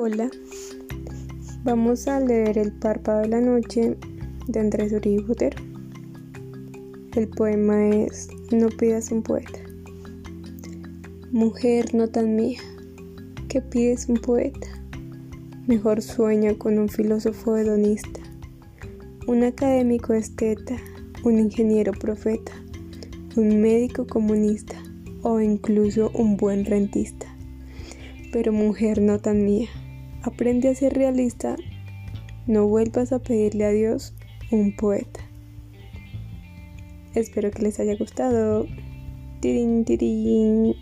Hola, vamos a leer El párpado de la noche de Andrés Uribe Botero. El poema es No pidas un poeta. Mujer no tan mía, que pides un poeta. Mejor sueña con un filósofo hedonista, un académico esteta, un ingeniero profeta, un médico comunista o incluso un buen rentista. Pero mujer no tan mía, aprende a ser realista, no vuelvas a pedirle a Dios un poeta. Espero que les haya gustado. Tirín, tirín.